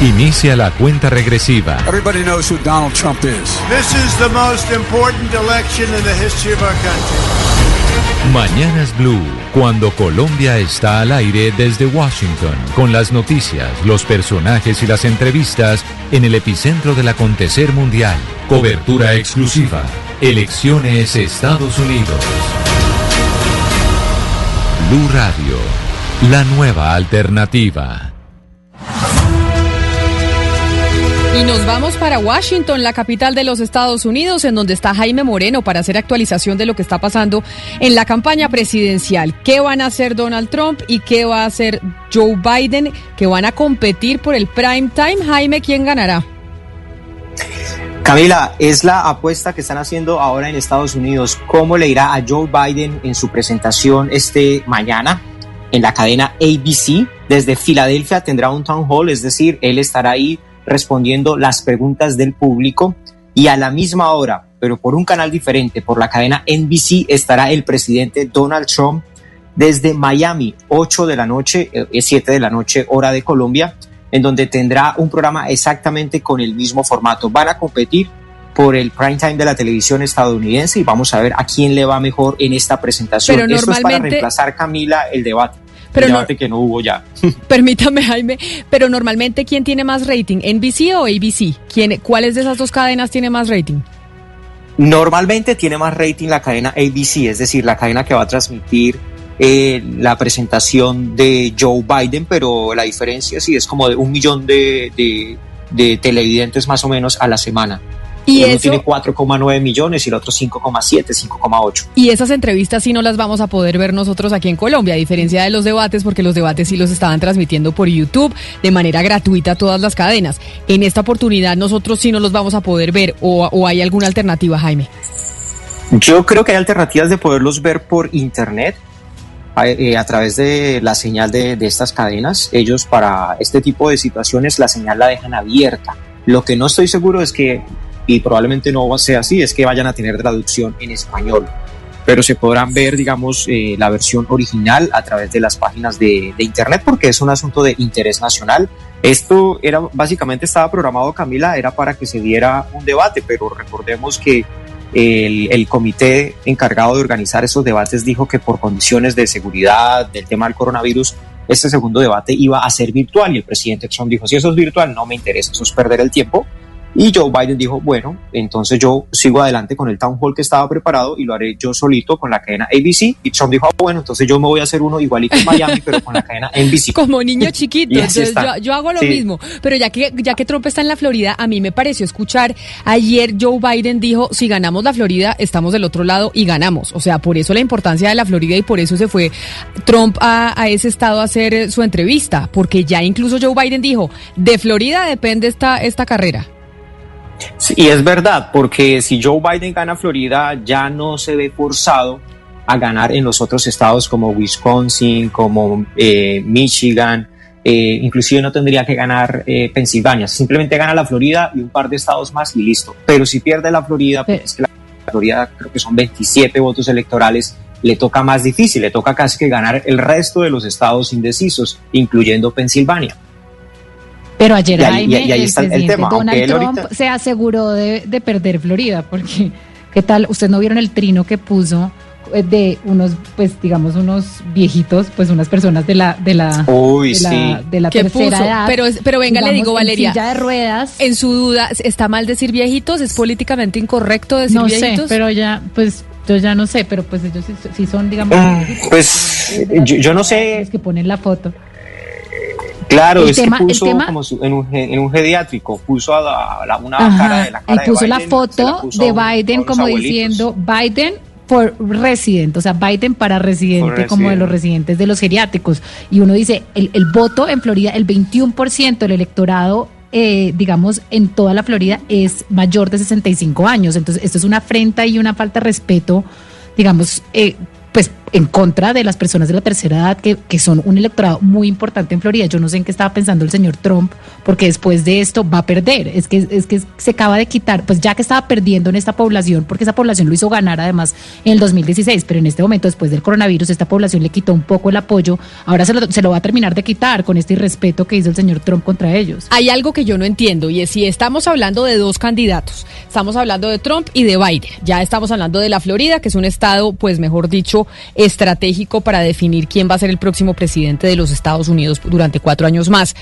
Inicia la cuenta regresiva. Everybody knows who Donald Trump is. This is the most important election in the history of our country. Mañanas Blue, cuando Colombia está al aire desde Washington, con las noticias, los personajes y las entrevistas en el epicentro del acontecer mundial. Cobertura exclusiva. Elecciones Estados Unidos. Blue Radio, la nueva alternativa. Y nos vamos para Washington, la capital de los Estados Unidos, en donde está Jaime Moreno para hacer actualización de lo que está pasando en la campaña presidencial. ¿Qué van a hacer Donald Trump y qué va a hacer Joe Biden? Que van a competir por el prime time. Jaime, ¿quién ganará? Camila, es la apuesta que están haciendo ahora en Estados Unidos. ¿Cómo le irá a Joe Biden en su presentación este mañana en la cadena ABC? Desde Filadelfia tendrá un town hall, es decir, él estará ahí respondiendo las preguntas del público y a la misma hora, pero por un canal diferente, por la cadena NBC, estará el presidente Donald Trump desde Miami, 8 de la noche, eh, 7 de la noche, hora de Colombia, en donde tendrá un programa exactamente con el mismo formato. Van a competir por el prime time de la televisión estadounidense y vamos a ver a quién le va mejor en esta presentación. Pero Esto es para reemplazar, Camila, el debate. Pero no- debate que no hubo ya. Permítame, Jaime, pero normalmente, ¿quién tiene más rating? ¿NBC o ABC? ¿Quién, ¿Cuáles de esas dos cadenas tiene más rating? Normalmente tiene más rating la cadena ABC, es decir, la cadena que va a transmitir eh, la presentación de Joe Biden, pero la diferencia sí es como de un millón de, de- de televidentes más o menos a la semana. Y Uno eso- tiene 4,9 millones y el otro 5,7, 5,8. Y esas entrevistas sí no las vamos a poder ver nosotros aquí en Colombia, a diferencia de los debates, porque los debates sí los estaban transmitiendo por YouTube de manera gratuita todas las cadenas. En esta oportunidad nosotros sí no los vamos a poder ver o, o hay alguna alternativa, Jaime. Yo creo que hay alternativas de poderlos ver por internet a, eh, a través de la señal de, de estas cadenas. Ellos para este tipo de situaciones la señal la dejan abierta. Lo que no estoy seguro es que, y probablemente no sea así, es que vayan a tener traducción en español. Pero se podrán ver, digamos, eh, la versión original a través de las páginas de, internet porque es un asunto de interés nacional. Esto era básicamente estaba programado, Camila, era para que se diera un debate, pero recordemos que el, el comité encargado de organizar esos debates dijo que por condiciones de seguridad del tema del coronavirus, este segundo debate iba a ser virtual y el presidente Trump dijo, si eso es virtual, no me interesa, eso es perder el tiempo. Y Joe Biden dijo, bueno, entonces yo sigo adelante con el town hall que estaba preparado y lo haré yo solito con la cadena ABC. Y Trump dijo, ah, bueno, entonces yo me voy a hacer uno igualito en Miami, pero con la cadena NBC. Como niño chiquito, entonces yo, yo hago lo Sí. mismo. Pero ya que, ya que Trump está en la Florida, a mí me pareció escuchar ayer Joe Biden dijo, si ganamos la Florida, estamos del otro lado y ganamos. O sea, por eso la importancia de la Florida y por eso se fue Trump a, a ese estado a hacer su entrevista, porque ya incluso Joe Biden dijo, de Florida depende esta, esta carrera. Sí, y es verdad, porque si Joe Biden gana Florida, ya no se ve forzado a ganar en los otros estados como Wisconsin, como eh, Michigan, eh, inclusive no tendría que ganar eh, Pensilvania, simplemente gana la Florida y un par de estados más y listo. Pero si pierde la Florida, pues es que la Florida creo que son 27 votos electorales, le toca más difícil, le toca casi que ganar el resto de los estados indecisos, incluyendo Pensilvania. Pero ayer Y ahí- Jaime, y ahí el está el presidente tema, aunque Donald él Trump ahorita- se aseguró de, de perder Florida, porque ¿qué tal? ¿Ustedes no vieron el trino que puso eh, de unos, pues digamos, unos viejitos, pues unas personas de la, de la, Uy, de la, sí. de la ¿Qué tercera puso? edad? Pero pero venga, le digo, en Valeria. silla de ruedas. En su duda, ¿está mal decir viejitos? ¿Es políticamente incorrecto decir No sé, viejitos? pero ya, pues yo ya no sé, pero pues ellos sí, sí son, digamos, Mm. Pues yo no sé, Los que ponen la foto. Claro, El es tema- que el puso tema- como su- en, un, en un geriátrico, puso a la, la- una Ajá, cara de la cara y puso de Biden, la foto puso de Biden como diciendo Biden for resident, o sea, Biden para residente, como de los residentes de los geriátricos. Y uno dice, el, el voto en Florida, el 21% del electorado eh, digamos, en toda la Florida es mayor de 65 años. Entonces, esto es una afrenta y una falta de respeto, digamos, eh, pues en contra de las personas de la tercera edad que, que, son un electorado muy importante en Florida. Yo no sé en qué estaba pensando el señor Trump, porque después de esto va a perder. Es que, es que se acaba de quitar, pues ya que estaba perdiendo en esta población, porque esa población lo hizo ganar además en el 2016, pero en este momento, después del coronavirus, esta población le quitó un poco el apoyo. Ahora se lo, se lo va a terminar de quitar con este irrespeto que hizo el señor Trump contra ellos. Hay algo que yo no entiendo y es si estamos hablando de dos candidatos, estamos hablando de Trump y de Biden. Ya estamos hablando de la Florida, que es un estado, pues mejor dicho, estratégico para definir quién va a ser el próximo presidente de los Estados Unidos durante cuatro años más.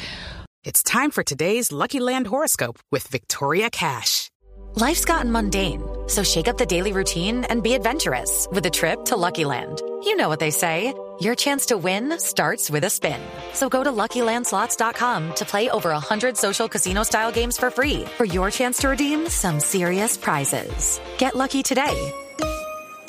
It's time for today's Lucky Land horoscope with Victoria Cash. Life's gotten mundane, so shake up the daily routine and be adventurous with a trip to Lucky Land. You know what they say. Your chance to win starts with a spin. So go to LuckyLandSlots.com to play over 100 social casino-style games for free for your chance to redeem some serious prizes. Get lucky today